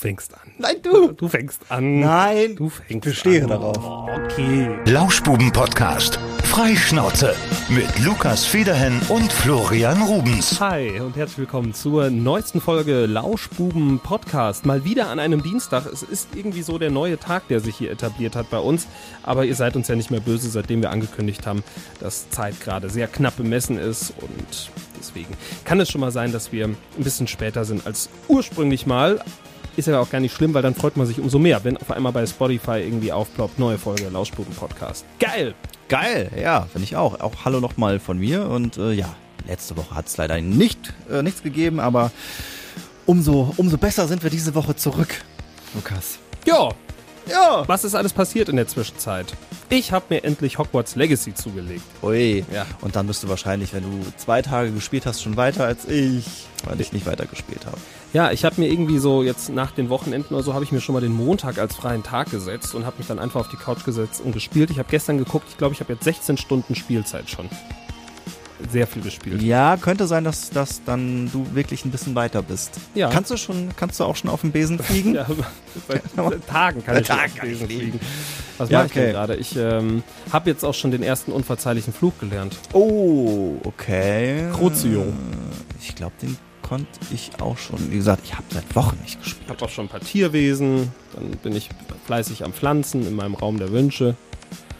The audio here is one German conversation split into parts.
fängst an. Nein, du. Du fängst an. Nein. Du fängst Ich bestehe an. darauf. Okay. Lauschbuben-Podcast. Freischnauze. Mit Lukas Federhen und Florian Rubens. Hi und herzlich willkommen zur neuesten Folge Lauschbuben Podcast. Mal wieder an einem Dienstag. Es ist irgendwie so der neue Tag, der sich hier etabliert hat bei uns. Aber ihr seid uns ja nicht mehr böse, seitdem wir angekündigt haben, dass Zeit gerade sehr knapp bemessen ist. Und deswegen kann es schon mal sein, dass wir ein bisschen später sind als ursprünglich mal. Ist ja auch gar nicht schlimm, weil dann freut man sich umso mehr, wenn auf einmal bei Spotify irgendwie aufploppt, neue Folge Lauschbuben Podcast. Geil! Geil, ja, finde ich auch. Auch hallo nochmal von mir. Und äh, ja, letzte Woche hat es leider nicht, äh, nichts gegeben, aber umso, umso besser sind wir diese Woche zurück, Lukas. Ja, Ja. Was ist alles passiert in der Zwischenzeit? Ich habe mir endlich Hogwarts Legacy zugelegt. Ui. Ja. Und dann bist du wahrscheinlich, wenn du zwei Tage gespielt hast, schon weiter als ich, weil ich nicht weiter gespielt habe. Ja, ich habe mir irgendwie so jetzt nach den Wochenenden oder so habe ich mir schon mal den Montag als freien Tag gesetzt und habe mich dann einfach auf die Couch gesetzt und gespielt. Ich habe gestern geguckt, ich glaube, ich habe jetzt 16 Stunden Spielzeit schon. Sehr viel gespielt. Ja, könnte sein, dass, dass dann du wirklich ein bisschen weiter bist. Ja. Kannst du schon, kannst du auch schon auf dem Besen fliegen? Ja, seit, seit Tagen kann ich schon Tagen auf ich Besen fliegen. fliegen. Was Ja, mache ich denn okay. gerade? Ich ähm, habe jetzt auch schon den ersten unverzeihlichen Flug gelernt. Oh, okay. Crucio. Ich glaube, den konnte ich auch schon. Wie gesagt, ich habe seit Wochen nicht Ich gespielt. habe auch schon ein paar Tierwesen. Dann bin ich fleißig am Pflanzen in meinem Raum der Wünsche.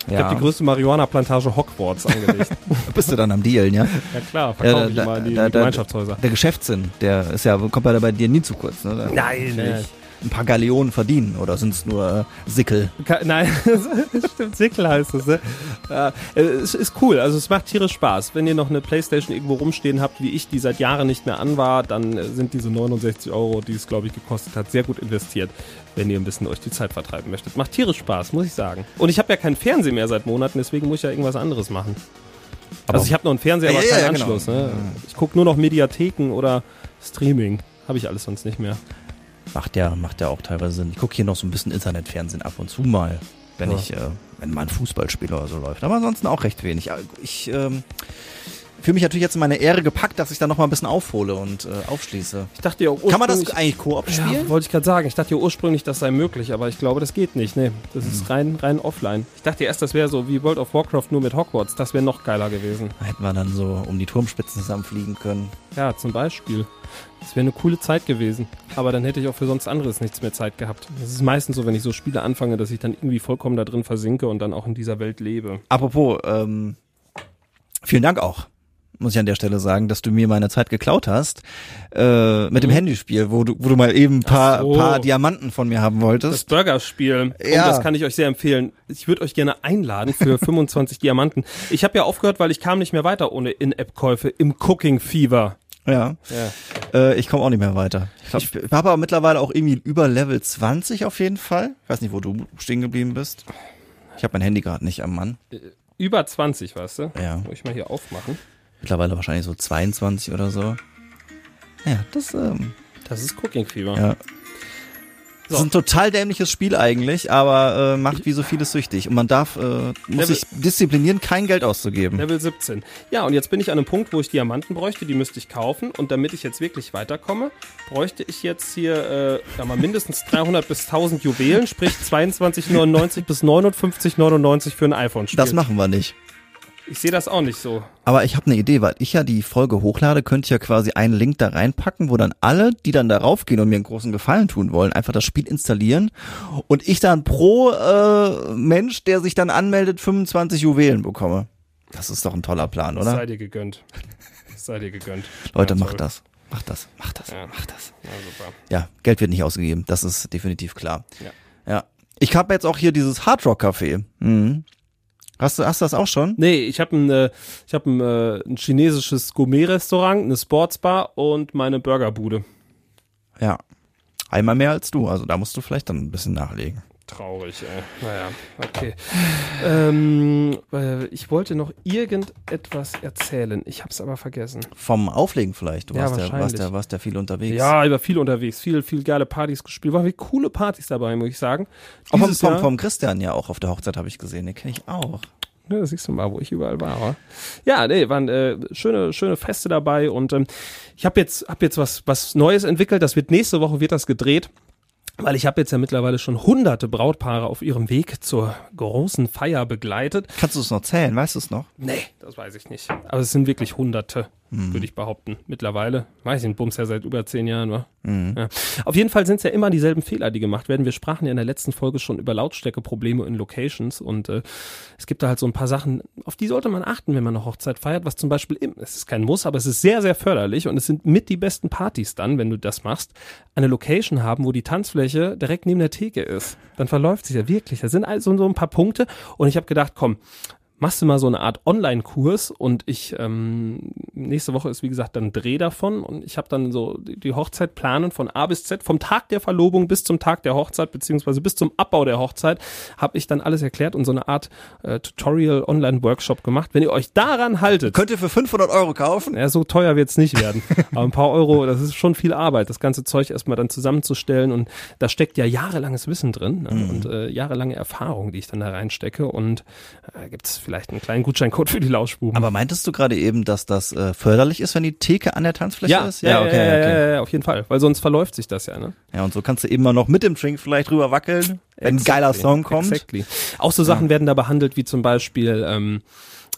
Ich habe die größte Marihuana-Plantage Hogwarts angelegt. bist du dann am Dealen, ja? ja klar, verkaufe Ja, ich da- mal die, da- die Gemeinschaftshäuser. Der Geschäftssinn, der ist ja, kommt ja bei dir nie zu kurz, ne? Nein, nicht. Ein paar Galeonen verdienen oder sind es nur äh, Sickel? Ka- Nein, stimmt, Sickel heißt es. Ne? Äh, es ist cool, also es macht tierisch Spaß. Wenn ihr noch eine Playstation irgendwo rumstehen habt, wie ich, die seit Jahren nicht mehr an war, dann äh, sind diese 69 Euro, die es glaube ich gekostet hat, sehr gut investiert, wenn ihr ein bisschen euch die Zeit vertreiben möchtet. Macht tierisch Spaß, muss ich sagen. Und ich habe ja keinen Fernseher mehr seit Monaten, deswegen muss ich ja irgendwas anderes machen. also ich habe noch einen Fernseher, aber Ja, keinen ja, genau. Anschluss. Ne? Ich gucke nur noch Mediatheken oder Streaming. Habe ich alles sonst nicht mehr. Macht ja, macht ja auch teilweise Sinn. Ich gucke hier noch so ein bisschen Internetfernsehen ab und zu mal, wenn Ja. ich, äh, wenn mal ein Fußballspiel oder so läuft. Aber ansonsten auch recht wenig. Ich ähm, fühle mich natürlich jetzt in meine Ehre gepackt, dass ich da noch mal ein bisschen aufhole und äh, aufschließe. Ich dachte ja Kann man das ursprünglich- eigentlich Koop spielen? Ja, wollte ich gerade sagen. Ich dachte ja ursprünglich, das sei möglich, aber ich glaube, das geht nicht. Nee, das Hm. ist rein, rein offline. Ich dachte erst, das wäre so wie World of Warcraft nur mit Hogwarts. Das wäre noch geiler gewesen. Da hätten wir dann so um die Turmspitzen zusammenfliegen können. Ja, zum Beispiel. Das wäre eine coole Zeit gewesen. Aber dann hätte ich auch für sonst anderes nichts mehr Zeit gehabt. Das ist meistens so, wenn ich so Spiele anfange, dass ich dann irgendwie vollkommen da drin versinke und dann auch in dieser Welt lebe. Apropos, ähm, vielen Dank auch, muss ich an der Stelle sagen, dass du mir meine Zeit geklaut hast äh, mit dem Handyspiel, wo du, wo du mal eben ein paar, Mhm. So. paar Diamanten von mir haben Das wolltest. Burgerspiel, Ja. oh, das kann ich euch sehr empfehlen. Ich würde euch gerne einladen für 25 Diamanten. Ich habe ja aufgehört, weil ich kam nicht mehr weiter ohne In-App-Käufe im Cooking Fever. Ja. Ja. Äh, ich komme auch nicht mehr weiter. Ich, glaub, ich habe aber mittlerweile auch irgendwie über Level 20 auf jeden Fall. Ich weiß nicht, wo du stehen geblieben bist. Ich habe mein Handy gerade nicht am Mann. Über 20, weißt du? Ja. Muss ich mal hier aufmachen. Mittlerweile wahrscheinlich so 22 oder so. Ja, das, ähm, Das ist Cooking Fever. ja. Das So. ist ein total dämliches Spiel eigentlich, aber äh, macht wie so vieles süchtig. Und man darf, äh, muss Level- sich disziplinieren, kein Geld auszugeben. Level 17. Ja, und jetzt bin ich an einem Punkt, wo ich Diamanten bräuchte, die müsste ich kaufen. Und damit ich jetzt wirklich weiterkomme, bräuchte ich jetzt hier äh, ja, mal mindestens 300 bis 1000 Juwelen, sprich 22,99 bis 59,99 für ein iPhone-Spiel. Das machen wir nicht. Ich sehe das auch nicht so. Aber ich habe eine Idee, weil ich ja die Folge hochlade, könnte ich ja quasi einen Link da reinpacken, wo dann alle, die dann darauf gehen und mir einen großen Gefallen tun wollen, einfach das Spiel installieren und ich dann pro äh, Mensch, der sich dann anmeldet, 25 Juwelen bekomme. Das ist doch ein toller Plan, sei oder? dir gegönnt. Das sei dir gegönnt. Leute, Ja, macht das. Macht das. Macht das. Ja. Macht das. Ja, super. Ja, Geld wird nicht ausgegeben. Das ist definitiv klar. Ja. Ja. Ich habe jetzt auch hier dieses Hard Rock Café. Mhm. Hast du, hast du das auch schon? Nee, ich habe ein, äh, ich hab ein, äh, ein chinesisches Gourmet-Restaurant, eine Sportsbar und meine Burgerbude. Ja. Einmal mehr als du. Also da musst du vielleicht dann ein bisschen nachlegen. Traurig, ey. Naja, okay. Ähm, äh, ich wollte noch irgendetwas erzählen. Ich hab's aber vergessen. Vom Auflegen vielleicht. Du Ja, warst, ja, warst, wahrscheinlich. ja, warst ja viel unterwegs. Ja, ich war viel unterwegs, viel, viel geile Partys gespielt. Waren wie coole Partys dabei, muss ich sagen. Auch vom, vom, vom Christian ja auch auf der Hochzeit habe ich gesehen. Den kenne ich auch. Ja, da siehst du mal, wo ich überall war. Wa? Ja, nee, waren äh, schöne, schöne Feste dabei und ähm, ich habe jetzt, hab jetzt was, was Neues entwickelt. Das wird nächste Woche wird das gedreht. Weil ich habe jetzt ja mittlerweile schon hunderte Brautpaare auf ihrem Weg zur großen Feier begleitet. Kannst du es noch zählen? Weißt du es noch? Nee, das weiß ich nicht. Aber es sind wirklich hunderte, Mhm. würde ich behaupten. Mittlerweile. Weiß ich, ein Bums ja seit über zehn Jahren, wa? Mhm. Ja. Auf jeden Fall sind es ja immer dieselben Fehler, die gemacht werden. Wir sprachen ja in der letzten Folge schon über Lautstärkeprobleme in Locations und äh, es gibt da halt so ein paar Sachen, auf die sollte man achten, wenn man eine Hochzeit feiert, was zum Beispiel, im, es ist kein Muss, aber es ist sehr, sehr förderlich und es sind mit die besten Partys dann, wenn du das machst, eine Location haben, wo die Tanzfläche direkt neben der Theke ist. Dann verläuft sich ja wirklich. Da sind also so ein paar Punkte und ich habe gedacht, komm, machst du mal so eine Art Online-Kurs und ich ähm, nächste Woche ist wie gesagt dann Dreh davon und ich habe dann so die Hochzeit planen von A bis Z vom Tag der Verlobung bis zum Tag der Hochzeit beziehungsweise bis zum Abbau der Hochzeit habe ich dann alles erklärt und so eine Art äh, Tutorial Online Workshop gemacht. Wenn ihr euch daran haltet, Könnt ihr für 500 Euro kaufen? ja, so teuer wird's nicht werden. Aber ein paar Euro, das ist schon viel Arbeit, das ganze Zeug erstmal dann zusammenzustellen. Und da steckt ja jahrelanges Wissen drin ne? und äh, jahrelange Erfahrung, die ich dann da reinstecke. Und äh, gibt's vielleicht einen kleinen Gutscheincode für die Lauschbuben. Aber meintest du gerade eben, dass das äh, förderlich ist, wenn die Theke an der Tanzfläche ja, ist? ja, ja, ja, ja, ja, auf jeden Fall. Weil sonst verläuft sich das ja, ne? Ja, und so kannst du eben mal noch mit dem Drink vielleicht rüber wackeln, wenn ein geiler Exactly, Song kommt. Exactly. Auch so Sachen werden da behandelt, wie zum Beispiel, ähm,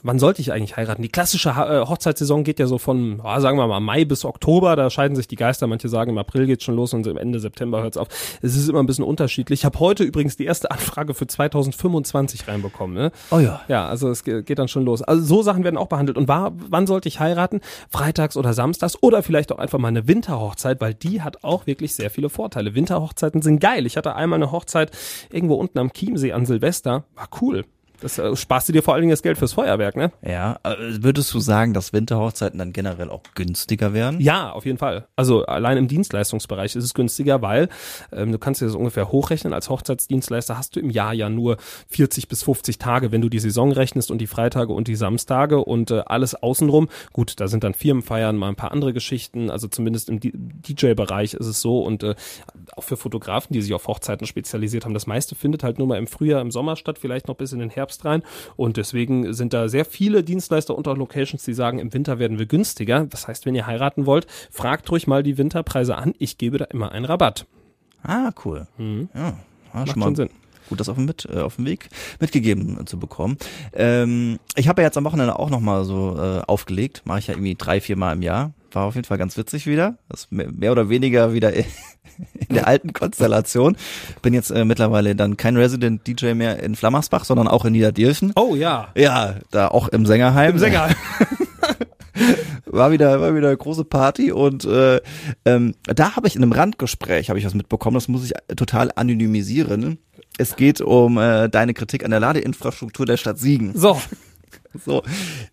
wann sollte ich eigentlich heiraten? Die klassische äh, Hochzeitssaison geht ja so von, ja, sagen wir mal, Mai bis Oktober, da scheiden sich die Geister. Manche sagen, im April geht's schon los und im Ende September hört's auf. Es ist immer ein bisschen unterschiedlich. Ich habe heute übrigens die erste Anfrage für 2025 reinbekommen. Ne? Oh ja. Ja, also es ge- geht dann schon los. Also so Sachen werden auch behandelt. Und war, wann sollte ich heiraten? Freitags oder samstags oder vielleicht auch einfach mal eine Winterhochzeit, weil die hat auch wirklich sehr viele Vorteile. Winterhochzeiten sind geil. Ich hatte einmal eine Hochzeit irgendwo unten am Chiemsee an Silvester. War cool. Das äh, sparst du dir vor allen Dingen das Geld fürs Feuerwerk, ne? Ja, äh, würdest du sagen, dass Winterhochzeiten dann generell auch günstiger werden? Ja, auf jeden Fall. Also allein im Dienstleistungsbereich ist es günstiger, weil ähm, du kannst dir das ungefähr hochrechnen. Als Hochzeitsdienstleister hast du im Jahr ja nur 40 bis 50 Tage, wenn du die Saison rechnest und die Freitage und die Samstage und äh, alles außenrum. Gut, da sind dann Firmenfeiern, mal ein paar andere Geschichten. Also zumindest im DJ-Bereich ist es so und äh, auch für Fotografen, die sich auf Hochzeiten spezialisiert haben. Das meiste findet halt nur mal im Frühjahr, im Sommer statt, vielleicht noch bis in den Herbst rein. Und deswegen sind da sehr viele Dienstleister und auch Locations, die sagen, im Winter werden wir günstiger. Das heißt, wenn ihr heiraten wollt, fragt ruhig mal die Winterpreise an. Ich gebe da immer einen Rabatt. Ah, cool. Ja, ja Macht schon mal schon Sinn. Gut, das auf dem, mit, äh, auf dem Weg mitgegeben zu bekommen. Ähm, ich habe ja jetzt am Wochenende auch nochmal so äh, aufgelegt. Mache ich ja irgendwie drei, vier Mal im Jahr. War auf jeden Fall ganz witzig wieder. Das mehr oder weniger wieder in der alten Konstellation. Bin jetzt äh, mittlerweile dann kein Resident DJ mehr in Flammersbach, sondern auch in Niederdilchen. Oh ja. Ja, da auch im Sängerheim. Im Sänger. war wieder war wieder eine große Party und äh, ähm, da habe ich in einem Randgespräch habe ich was mitbekommen, das muss ich total anonymisieren. Es geht um äh, deine Kritik an der Ladeinfrastruktur der Stadt Siegen. So. So,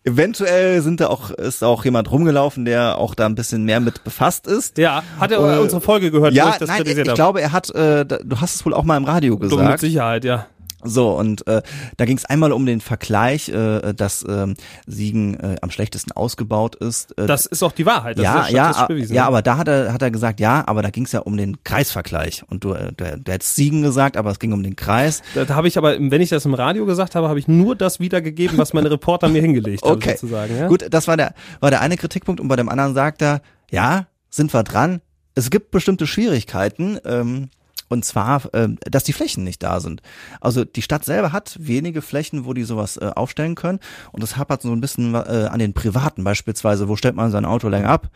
eventuell sind da auch ist auch jemand rumgelaufen, der auch da ein bisschen mehr mit befasst ist. Ja. Hat er Äh, unsere Folge gehört, ja, ich das nein, ich, ich glaube, er hat, äh, du hast es wohl auch mal im Radio Du, mit gesagt. Sicherheit, ja. So, und äh, da ging es einmal um den Vergleich, äh, dass ähm, Siegen äh, am schlechtesten ausgebaut ist. Äh, Das ist auch die Wahrheit. Das ja, ist ja, statistisch a- bewiesen. ja, aber da hat er, hat er gesagt, ja, aber da ging es ja um den Kreisvergleich. Und du, äh, du, du hättest Siegen gesagt, aber es ging um den Kreis. Da, da habe ich aber, wenn ich das im Radio gesagt habe, habe ich nur das wiedergegeben, was meine Reporter mir hingelegt haben, Okay, sozusagen. Ja? gut, das war der, war der eine Kritikpunkt. Und bei dem anderen sagt er, ja, sind wir dran. Es gibt bestimmte Schwierigkeiten. Ähm, und zwar, ähm, dass die Flächen nicht da sind. Also die Stadt selber hat wenige Flächen, wo die sowas äh, aufstellen können. Und das hapert so ein bisschen äh, an den Privaten beispielsweise. Wo stellt man sein Auto länger ab?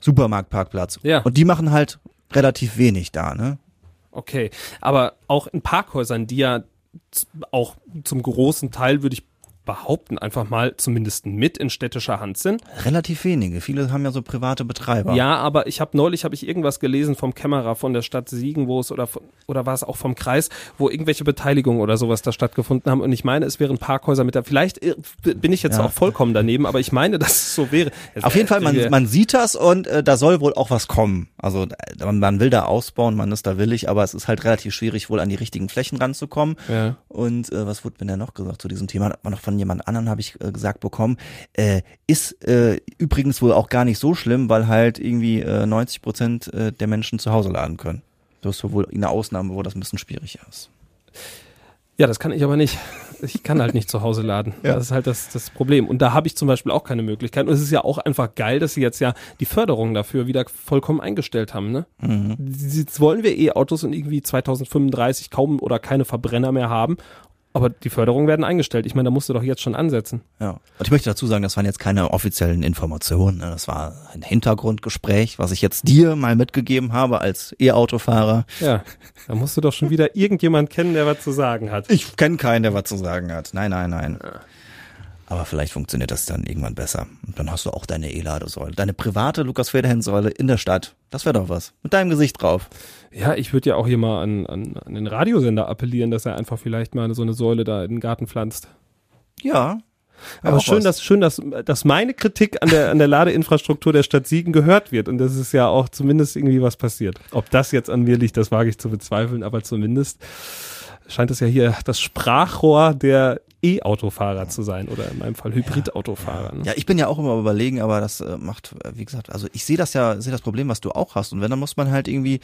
Supermarktparkplatz. Ja. Und die machen halt relativ wenig da, ne? Okay, aber auch in Parkhäusern, die ja auch zum großen Teil, würde ich behaupten, einfach mal zumindest mit in städtischer Hand sind. Relativ wenige. Viele haben ja so private Betreiber. Ja, aber ich habe neulich habe ich irgendwas gelesen vom Kämmerer von der Stadt Siegen, wo es oder von- oder war es auch vom Kreis, wo irgendwelche Beteiligungen oder sowas da stattgefunden haben. Und ich meine, es wären Parkhäuser mit da. Vielleicht äh, bin ich jetzt Ja. auch vollkommen daneben, aber ich meine, dass es so wäre. Es Auf jeden Fall, man, man sieht das und äh, da soll wohl auch was kommen. Also äh, man, man will da ausbauen, man ist da willig, aber es ist halt relativ schwierig, wohl an die richtigen Flächen ranzukommen. Ja. Und äh, was wurde mir denn noch gesagt zu diesem Thema? Hat man noch von jemand anderem, habe ich äh, gesagt bekommen. Äh, ist äh, übrigens wohl auch gar nicht so schlimm, weil halt irgendwie äh, 90 Prozent äh, der Menschen zu Hause laden können. Das ist wohl eine Ausnahme, wo das ein bisschen schwierig ist. Ja, das kann ich aber nicht. Ich kann halt nicht zu Hause laden. Ja. Das ist halt das, das Problem. Und da habe ich zum Beispiel auch keine Möglichkeit. Und es ist ja auch einfach geil, dass sie jetzt ja die Förderung dafür wieder vollkommen eingestellt haben. Ne? Mhm. Jetzt wollen wir E-Autos und irgendwie 2035 kaum oder keine Verbrenner mehr haben. Aber die Förderungen werden eingestellt. Ich meine, da musst du doch jetzt schon ansetzen. Ja. Und ich möchte dazu sagen, das waren jetzt keine offiziellen Informationen. ne? Das war ein Hintergrundgespräch, was ich jetzt dir mal mitgegeben habe als E-Autofahrer. Ja, da musst du doch schon wieder irgendjemand kennen, der was zu sagen hat. Ich kenne keinen, der was zu sagen hat. Nein, nein, nein. Aber vielleicht funktioniert das dann irgendwann besser. Und dann hast du auch deine E-Ladesäule. Deine private Lukas Federhen-Säule in der Stadt. Das wäre doch was. Mit deinem Gesicht drauf. Ja, ich würde ja auch hier mal an, an, an den Radiosender appellieren, dass er einfach vielleicht mal so eine Säule da in den Garten pflanzt. Ja. Aber schön, was. dass, schön dass, dass meine Kritik an der, an der Ladeinfrastruktur der Stadt Siegen gehört wird und das ist ja auch zumindest irgendwie was passiert. Ob das jetzt an mir liegt, das wage ich zu bezweifeln, aber zumindest scheint es ja hier das Sprachrohr der E-Autofahrer zu sein oder in meinem Fall Hybridautofahrer. Ne? Ja, ich bin ja auch immer überlegen, aber das äh, macht, äh, wie gesagt, also ich sehe das ja, sehe das Problem, was du auch hast. Und wenn, dann muss man halt irgendwie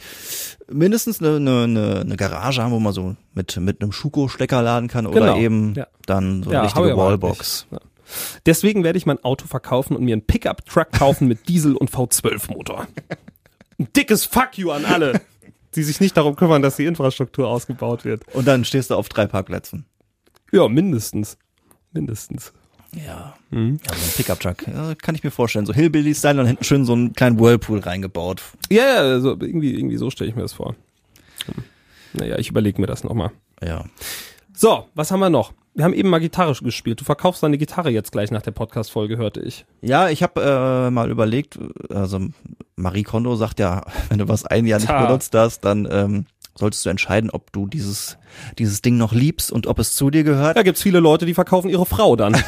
mindestens eine, eine, eine, Garage haben, wo man so mit, mit einem Schuko-Stecker laden kann oder Genau, eben ja. dann so eine Ja, richtige Wallbox. Ja. Deswegen werde ich mein Auto verkaufen und mir einen Pickup-Truck kaufen mit Diesel- und V12-Motor. Ein dickes Fuck you an alle, die sich nicht darum kümmern, dass die Infrastruktur ausgebaut wird. Und dann stehst du auf drei Parkplätzen. Ja, mindestens. Mindestens. Ja. Mhm. Ja, so ein Pickup-Truck, ja, kann ich mir vorstellen. So Hillbilly-Style und hinten schön so einen kleinen Whirlpool reingebaut. Ja, ja, also irgendwie, irgendwie so stelle ich mir das vor. Hm. Naja, ich überlege mir das nochmal. Ja. So, was haben wir noch? Wir haben eben mal Gitarre gespielt. Du verkaufst deine Gitarre jetzt gleich nach der Podcast-Folge, hörte ich. Ja, ich habe äh, mal überlegt, also Marie Kondo sagt ja, wenn du was ein Jahr nicht benutzt hast, dann ähm, solltest du entscheiden, ob du dieses, dieses Ding noch liebst und ob es zu dir gehört. Da gibt's viele Leute, die verkaufen ihre Frau dann.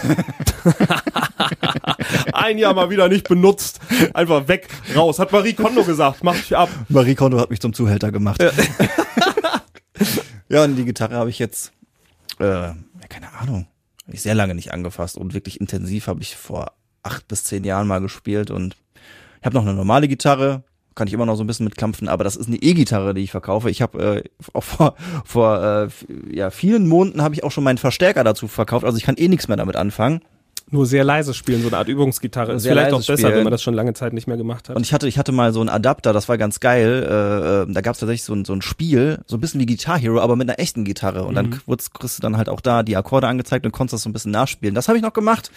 Ein Jahr mal wieder nicht benutzt. Einfach weg, raus. Hat Marie Kondo gesagt. Mach dich ab. Marie Kondo hat mich zum Zuhälter gemacht. Ja, und die Gitarre habe ich jetzt, äh, ja, keine Ahnung, hab ich sehr lange nicht angefasst und wirklich intensiv habe ich vor acht bis zehn Jahren mal gespielt und ich habe noch eine normale Gitarre, kann ich immer noch so ein bisschen mitklampfen, aber das ist eine E-Gitarre, die ich verkaufe. Ich habe äh, auch vor, vor äh, ja, vielen Monaten habe ich auch schon meinen Verstärker dazu verkauft, also ich kann eh nichts mehr damit anfangen. Nur sehr leise spielen, so eine Art Übungsgitarre. Ist Sehr vielleicht auch besser, wenn spielen. man das schon lange Zeit nicht mehr gemacht hat. Und ich hatte, ich hatte mal so einen Adapter, das war ganz geil. Äh, äh, da gab es tatsächlich so ein, so ein Spiel, so ein bisschen wie Guitar Hero, aber mit einer echten Gitarre. Und dann wurdest, kriegst du dann halt auch da die Akkorde angezeigt und konntest das so ein bisschen nachspielen. Das habe ich noch gemacht.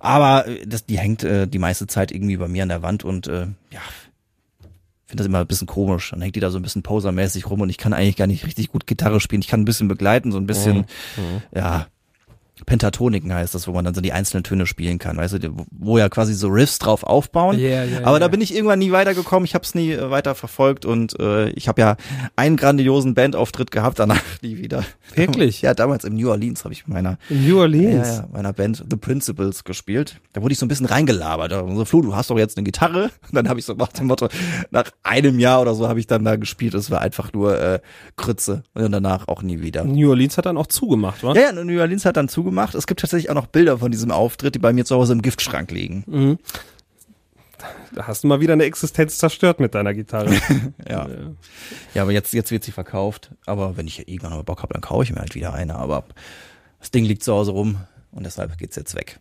Aber äh, das, die hängt äh, die meiste Zeit irgendwie bei mir an der Wand und äh, ja, finde das immer ein bisschen komisch. Dann hängt die da so ein bisschen posermäßig rum und ich kann eigentlich gar nicht richtig gut Gitarre spielen. Ich kann ein bisschen begleiten, so ein bisschen, ja, Pentatoniken heißt das, wo man dann so die einzelnen Töne spielen kann, weißt du, wo- ja quasi so Riffs drauf aufbauen. Ja, ja, Aber ja. da bin ich irgendwann nie weitergekommen, ich habe es nie äh, weiter verfolgt und äh, ich habe ja einen grandiosen Bandauftritt gehabt, danach nie wieder. Wirklich? Ja, damals im New Orleans habe ich mit meiner In New Orleans. ja, meiner Band The Principles gespielt. Da wurde ich so ein bisschen reingelabert. So, Flo, du hast doch jetzt eine Gitarre. Und dann habe ich so nach dem Motto, nach einem Jahr oder so habe ich dann da gespielt. Es war einfach nur äh, Krütze. Und danach auch nie wieder. New Orleans hat dann auch zugemacht, wa? Ja, ja, New Orleans hat dann zugemacht. Es gibt tatsächlich auch noch Bilder von diesem Auftritt, die bei mir zu Hause im Giftschrank liegen. Da hast du mal wieder eine Existenz zerstört mit deiner Gitarre. Ja. Ja, aber jetzt, jetzt wird sie verkauft. Aber wenn ich irgendwann mal Bock habe, dann kaufe ich mir halt wieder eine. Aber das Ding liegt zu Hause rum und deshalb geht's jetzt weg.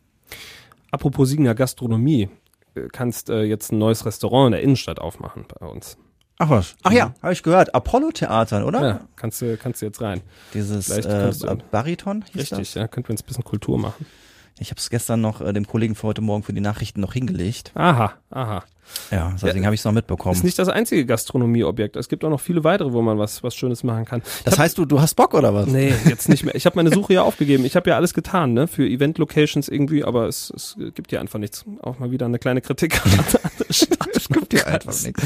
Apropos Siegener Gastronomie. äh, Kannst äh, jetzt ein neues Restaurant in der Innenstadt aufmachen bei uns. Ach was? Ach ja, habe ich gehört. Apollo-Theatern, oder? Ja, kannst du, kannst du jetzt rein. Dieses äh, Bariton hieß Richtig, das? ja, könnten wir uns ein bisschen Kultur machen. Ich habe es gestern noch äh, dem Kollegen für heute Morgen für die Nachrichten noch hingelegt. Aha, aha. Ja, deswegen habe ich es noch mitbekommen. Ist nicht das einzige Gastronomieobjekt. Es gibt auch noch viele weitere, wo man was, was Schönes machen kann. das heißt, du, du hast Bock oder was? Nee, jetzt nicht mehr. Ich habe meine Suche ja aufgegeben. Ich habe ja alles getan, ne, für Event-Locations irgendwie, aber es, es gibt ja einfach nichts. Auch mal wieder eine kleine Kritik. an der Stadt. Es gibt dir einfach nichts.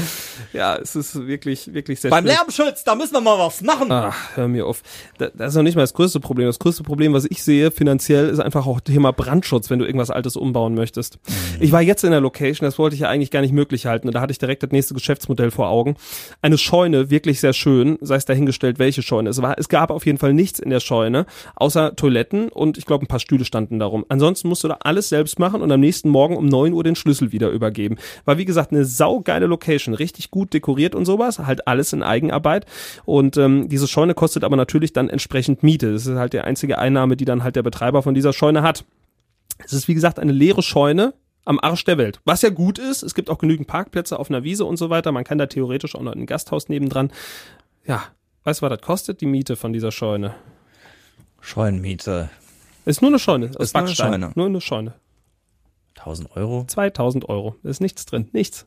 Ja, es ist wirklich, wirklich sehr Beim schwierig. Lärmschutz, da müssen wir mal was machen. Ach, hör mir auf. Da- Das ist noch nicht mal das größte Problem. Das größte Problem, was ich sehe finanziell, ist einfach auch Thema Brandschutz, wenn du irgendwas Altes umbauen möchtest. Ich war jetzt in der Location, das wollte ich ja eigentlich gar nicht nicht möglich halten. Und da hatte ich direkt das nächste Geschäftsmodell vor Augen. Eine Scheune, wirklich sehr schön, sei es dahingestellt, welche Scheune es war. Es gab auf jeden Fall nichts in der Scheune, außer Toiletten und ich glaube, ein paar Stühle standen darum. Ansonsten musst du da alles selbst machen und am nächsten Morgen um neun Uhr den Schlüssel wieder übergeben. War wie gesagt eine saugeile Location, richtig gut dekoriert und sowas, halt alles in Eigenarbeit. Und ähm, diese Scheune kostet aber natürlich dann entsprechend Miete. Das ist halt die einzige Einnahme, die dann halt der Betreiber von dieser Scheune hat. Es ist wie gesagt eine leere Scheune am Arsch der Welt. Was ja gut ist, es gibt auch genügend Parkplätze auf einer Wiese und so weiter. Man kann da theoretisch auch noch ein Gasthaus nebendran. Ja, weißt du, was das kostet, die Miete von dieser Scheune? Scheunenmiete. Ist nur eine Scheune. Aus Ist nur eine Backstein. Scheune. Nur eine Scheune. 1000 Euro. 2000 Euro. Da ist nichts drin. Nichts.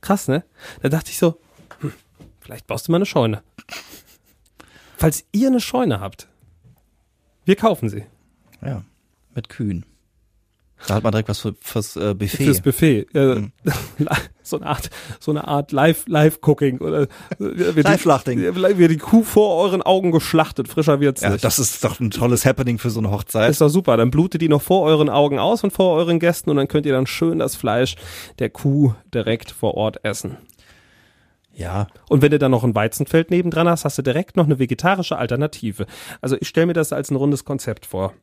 Krass, ne? Da dachte ich so, hm, vielleicht baust du mal eine Scheune. Falls ihr eine Scheune habt, wir kaufen sie. Ja. Mit Kühen. Da hat man direkt was für, fürs äh, Buffet. Fürs Buffet. Äh, so eine Art, so eine Art Live, Live-Cooking oder äh, Live-Schlachting. Wird die Kuh vor euren Augen geschlachtet, frischer wird's ja, nicht. das ist doch ein tolles Happening für so eine Hochzeit. ist doch super. Dann blutet die noch vor euren Augen aus und vor euren Gästen und dann könnt ihr dann schön das Fleisch der Kuh direkt vor Ort essen. ja, Und wenn du dann noch ein Weizenfeld nebendran hast, hast du direkt noch eine vegetarische Alternative. Also ich stelle mir das als ein rundes Konzept vor.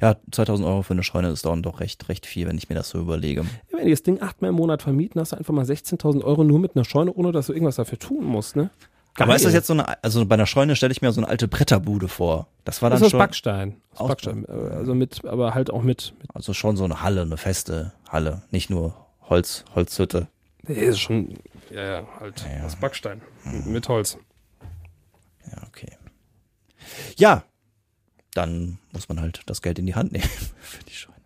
Ja, 2000 Euro für eine Scheune ist dann doch recht, recht viel, wenn ich mir das so überlege. Wenn die das Ding achtmal im Monat vermieten, hast du einfach mal 16.000 Euro nur mit einer Scheune, ohne dass du irgendwas dafür tun musst, ne? Aber ist das Geil. jetzt so eine, also bei einer Scheune stelle ich mir so eine alte Bretterbude vor. Das war Das dann ist aus schon, Backstein. Aus Backstein. äh, Also mit, aber halt auch mit, mit also schon so eine Halle, eine feste Halle, nicht nur Holz, Holzhütte. nee, ist schon, ja, ja, halt aus Backstein. Mit Holz. Ja, okay. Ja, dann muss man halt das Geld in die Hand nehmen für die Scheune.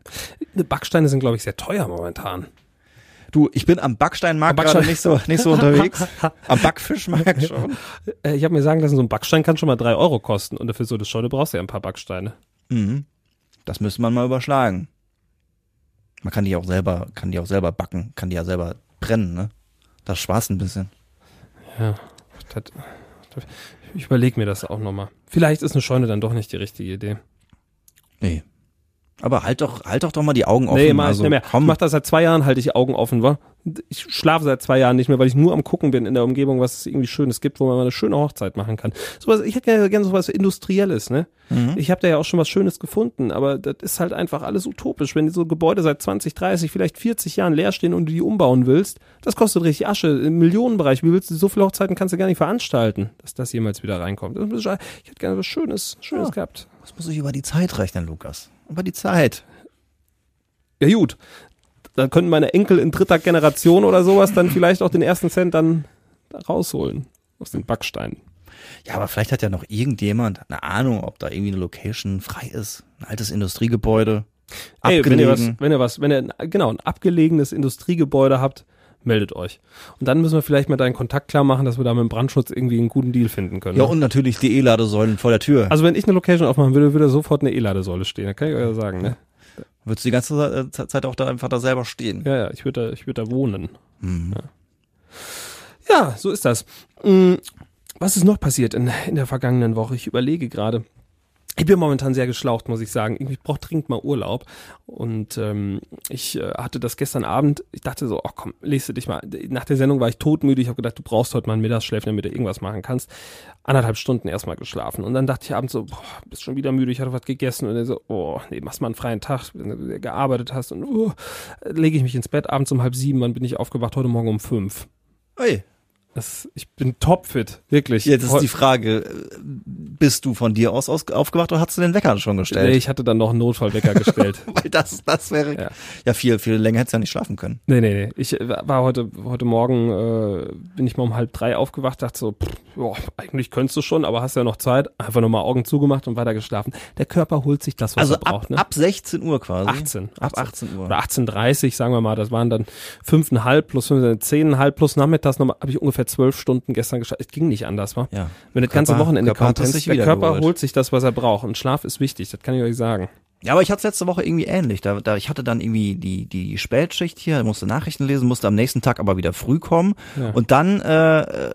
Backsteine sind, glaube ich, sehr teuer momentan. Du, ich bin am Backsteinmarkt Am Backstein- gerade nicht so, nicht so unterwegs. am Backfischmarkt schon. Äh, ich habe mir sagen lassen, so ein Backstein kann schon mal drei Euro kosten und dafür so eine Scheune brauchst du ja ein paar Backsteine. Mhm. Das müsste man mal überschlagen. Man kann die auch selber, kann die auch selber backen, kann die ja selber brennen, ne? Das spaßt ein bisschen. Ja, das, ich überlege mir das auch nochmal. Vielleicht ist eine Scheune dann doch nicht die richtige Idee. Nee. Aber halt doch, halt doch doch mal die Augen offen. Nee, mach also, ich nicht mehr. komm. Ich mach das seit zwei Jahren, halte ich Augen offen, wa? Ich schlafe seit zwei Jahren nicht mehr, weil ich nur am gucken bin in der Umgebung, was es irgendwie Schönes gibt, wo man mal eine schöne Hochzeit machen kann. Sowas, ich hätte gerne gerne sowas Industrielles, ne? Mhm. Ich habe da ja auch schon was Schönes gefunden, aber das ist halt einfach alles utopisch. Wenn so Gebäude seit 20, 30, vielleicht 40 Jahren leer stehen und du die umbauen willst, das kostet richtig Asche im Millionenbereich. Wie willst du so viele Hochzeiten kannst du gar nicht veranstalten, dass das jemals wieder reinkommt. Ich hätte gerne was Schönes, Schönes Ja. gehabt. Das muss ich über die Zeit rechnen, Lukas. Über die Zeit. Ja gut, dann können meine Enkel in dritter Generation oder sowas dann vielleicht auch den ersten Cent dann da rausholen aus den Backsteinen. Ja, aber vielleicht hat ja noch irgendjemand eine Ahnung, ob da irgendwie eine Location frei ist. Ein altes Industriegebäude. Ey, wenn ihr was, wenn ihr was, wenn ihr ein- genau ein abgelegenes Industriegebäude habt, meldet euch. Und dann müssen wir vielleicht mal deinen Kontakt klar machen, dass wir da mit dem Brandschutz irgendwie einen guten Deal finden können. Ja, ne? und natürlich die E-Ladesäulen vor der Tür. also wenn ich eine Location aufmachen würde, würde sofort eine E-Ladesäule stehen. Das kann ich euch ja sagen, ne? Würdest du die ganze Ze- Zeit auch da einfach da selber stehen. Ja, ja, ich würde da, ich würde da wohnen. Mhm. Ja, so ist das. Mm, Was ist noch passiert in, in der vergangenen Woche? Ich überlege gerade. Ich bin momentan sehr geschlaucht, muss ich sagen. Irgendwie brauche dringend mal Urlaub. Und ähm, ich äh, hatte das gestern Abend. Ich dachte so, ach komm, lest du dich mal. Nach der Sendung war ich todmüde. Ich habe gedacht, du brauchst heute mal ein Mittagsschläfchen, damit du irgendwas machen kannst. Anderthalb Stunden erstmal geschlafen. Und dann dachte ich abends so, boah, bist schon wieder müde. Ich hatte was gegessen. Und dann so, oh, nee, machst mal einen freien Tag, wenn du gearbeitet hast. Und uh, lege ich mich ins Bett abends um halb sieben. Wann bin ich aufgewacht? Heute Morgen um fünf. Ui. Das, ich bin topfit, wirklich. Jetzt ist die Frage, bist du von dir aus, aus aufgewacht oder hast du den Wecker schon nee, gestellt? ich hatte dann noch einen Notfallwecker gestellt. Weil das, das wäre, Ja. ja, viel, viel länger hättest du ja nicht schlafen können. Nee, nee, nee. Ich äh, war heute, heute Morgen, äh, bin ich mal um halb drei aufgewacht, dachte so, pff, joa, eigentlich könntest du schon, aber hast ja noch Zeit. Einfach nochmal Augen zugemacht und weiter geschlafen. Der Körper holt sich das, was Also er braucht. ab, ne? ab 16 Uhr quasi. 18. Ab 18 Uhr. Oder 18.30 sagen wir mal, das waren dann fünfeinhalb plus fünf, zehneinhalb plus nachmittags nochmal, habe ich ungefähr zwölf Stunden gestern geschafft. Es ging nicht anders, wa? Ja. Wenn das ganze Wochenende Körper kommt, sich der Körper geholt. holt sich das, was er braucht. Und Schlaf ist wichtig, das kann ich euch sagen. Ja, aber ich hatte es letzte Woche irgendwie ähnlich. Da, da ich hatte dann irgendwie die die Spätschicht hier, musste Nachrichten lesen, musste am nächsten Tag aber wieder früh kommen Ja. und dann äh, äh,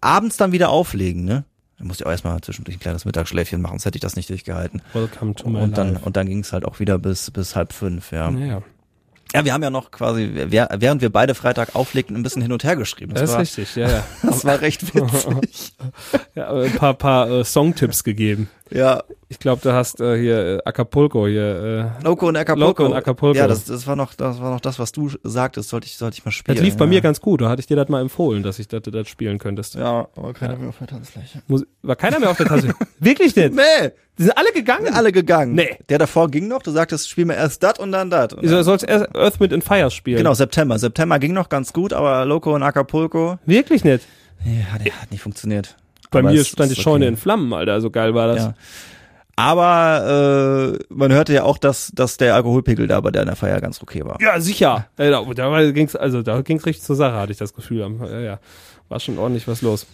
abends dann wieder auflegen, ne? Da musste ich auch erstmal zwischendurch ein kleines Mittagsschläfchen machen, sonst hätte ich das nicht durchgehalten. Welcome to my Und dann life. und dann ging es halt auch wieder bis bis halb fünf, ja. Ja. Ja, wir haben ja noch quasi, während wir beide Freitag auflegten, ein bisschen hin und her geschrieben. Das ist war, richtig, ja, ja. Das war recht witzig. ja ein paar, paar äh, Songtipps gegeben. Ja, Ich glaube, du hast äh, hier äh, Acapulco hier. Äh, Loco und Acapulco. Loco und Acapulco. Ja, das, das war noch, das war noch das, was du sagtest, sollte ich, sollte ich mal spielen. das lief bei ja. mir ganz gut. Da hatte ich dir das mal empfohlen, dass ich das, das spielen könntest. Ja, aber keiner mehr auf der Tanzfläche. Muss, war keiner mehr auf der Tasse. Wirklich nicht? Nee, Die sind alle gegangen? alle gegangen. Nee. Der davor ging noch, du sagtest, spiel mir erst dat und dann dat. Du sollst erst Earth, Wind and Fire spielen. Genau, September. September ging noch ganz gut, aber Loco und Acapulco, Wirklich nicht. nee, hat, hat nicht funktioniert. Bei Aber mir stand die ist Scheune okay. in Flammen, Alter. So geil war das. Ja. Aber äh, man hörte ja auch, dass, dass der Alkoholpegel da bei der Feier ganz okay war. Ja, sicher. Äh, Da, da ging's, also da ging's richtig zur Sache, hatte ich das Gefühl. Ja, ja. War schon ordentlich was los.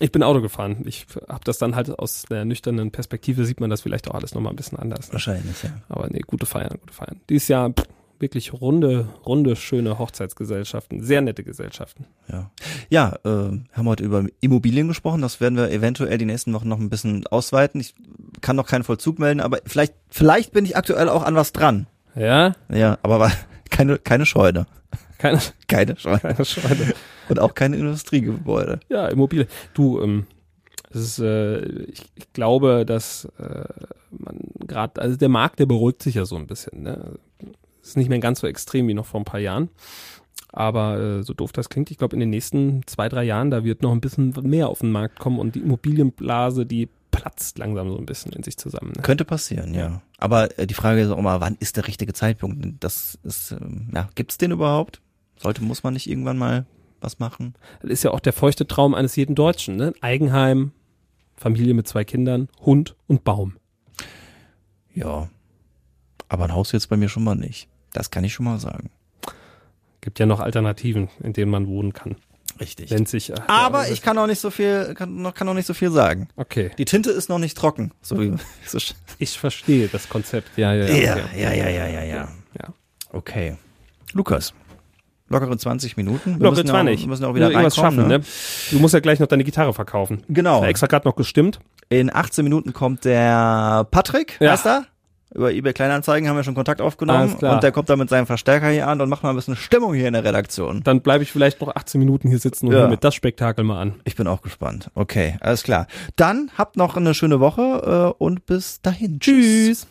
Ich bin Auto gefahren. Ich habe das dann halt aus der nüchternen Perspektive sieht man das vielleicht auch alles nochmal ein bisschen anders. Wahrscheinlich, ja. Aber nee, gute Feiern, gute Feiern. Dieses Jahr pff, wirklich runde, runde, schöne Hochzeitsgesellschaften. Sehr nette Gesellschaften. Ja, ja äh, haben heute über Immobilien gesprochen. Das werden wir eventuell die nächsten Wochen noch ein bisschen ausweiten. Ich kann noch keinen Vollzug melden, aber vielleicht, vielleicht bin ich aktuell auch an was dran. Ja? Ja, aber keine, keine Scheune. Keine, Keine Scheune. keine Scheune. Und auch keine Industriegebäude. Ja, Immobilie. Du, ähm, es ist, äh, ich, ich glaube, dass äh, man gerade, also der Markt, der beruhigt sich ja so ein bisschen. Ne? Ist nicht mehr ganz so extrem wie noch vor ein paar Jahren. Aber äh, so doof das klingt, ich glaube, in den nächsten zwei, drei Jahren, da wird noch ein bisschen mehr auf den Markt kommen und die Immobilienblase, die platzt langsam so ein bisschen in sich zusammen. Ne? Könnte passieren, ja. Aber äh, die Frage ist auch immer, wann ist der richtige Zeitpunkt? Das ist, ähm, ja, gibt's den überhaupt? Sollte, muss man nicht irgendwann mal was machen? Das ist ja auch der feuchte Traum eines jeden Deutschen. Ne? Eigenheim, Familie mit zwei Kindern, Hund und Baum. Ja. Aber ein Haus jetzt bei mir schon mal nicht. Das kann ich schon mal sagen. Gibt ja noch Alternativen, in denen man wohnen kann. Richtig. Nennt sich. äh, Aber ja, ich kann auch nicht so viel, kann noch, kann noch nicht so viel sagen. Okay. Die Tinte ist noch nicht trocken. So wie, so Ich verstehe das Konzept. Ja, ja, ja, ja, ja, ja, ja, ja. ja. Okay. Lukas. Lockere 20 Minuten. Locker müssen ja 20. auch, wir müssen auch wieder irgendwas schaffen, ne? Du musst ja gleich noch deine Gitarre verkaufen. Genau. Extra gerade noch gestimmt. In 18 Minuten kommt der Patrick, Ja. heißt er? Über eBay Kleinanzeigen haben wir schon Kontakt aufgenommen klar. und der kommt dann mit seinem Verstärker hier an und macht mal ein bisschen Stimmung hier in der Redaktion. Dann bleibe ich vielleicht noch 18 Minuten hier sitzen und Ja. höre mir das Spektakel mal an. Ich bin auch gespannt. Okay, alles klar. Dann habt noch eine schöne Woche äh, und bis dahin. Tschüss.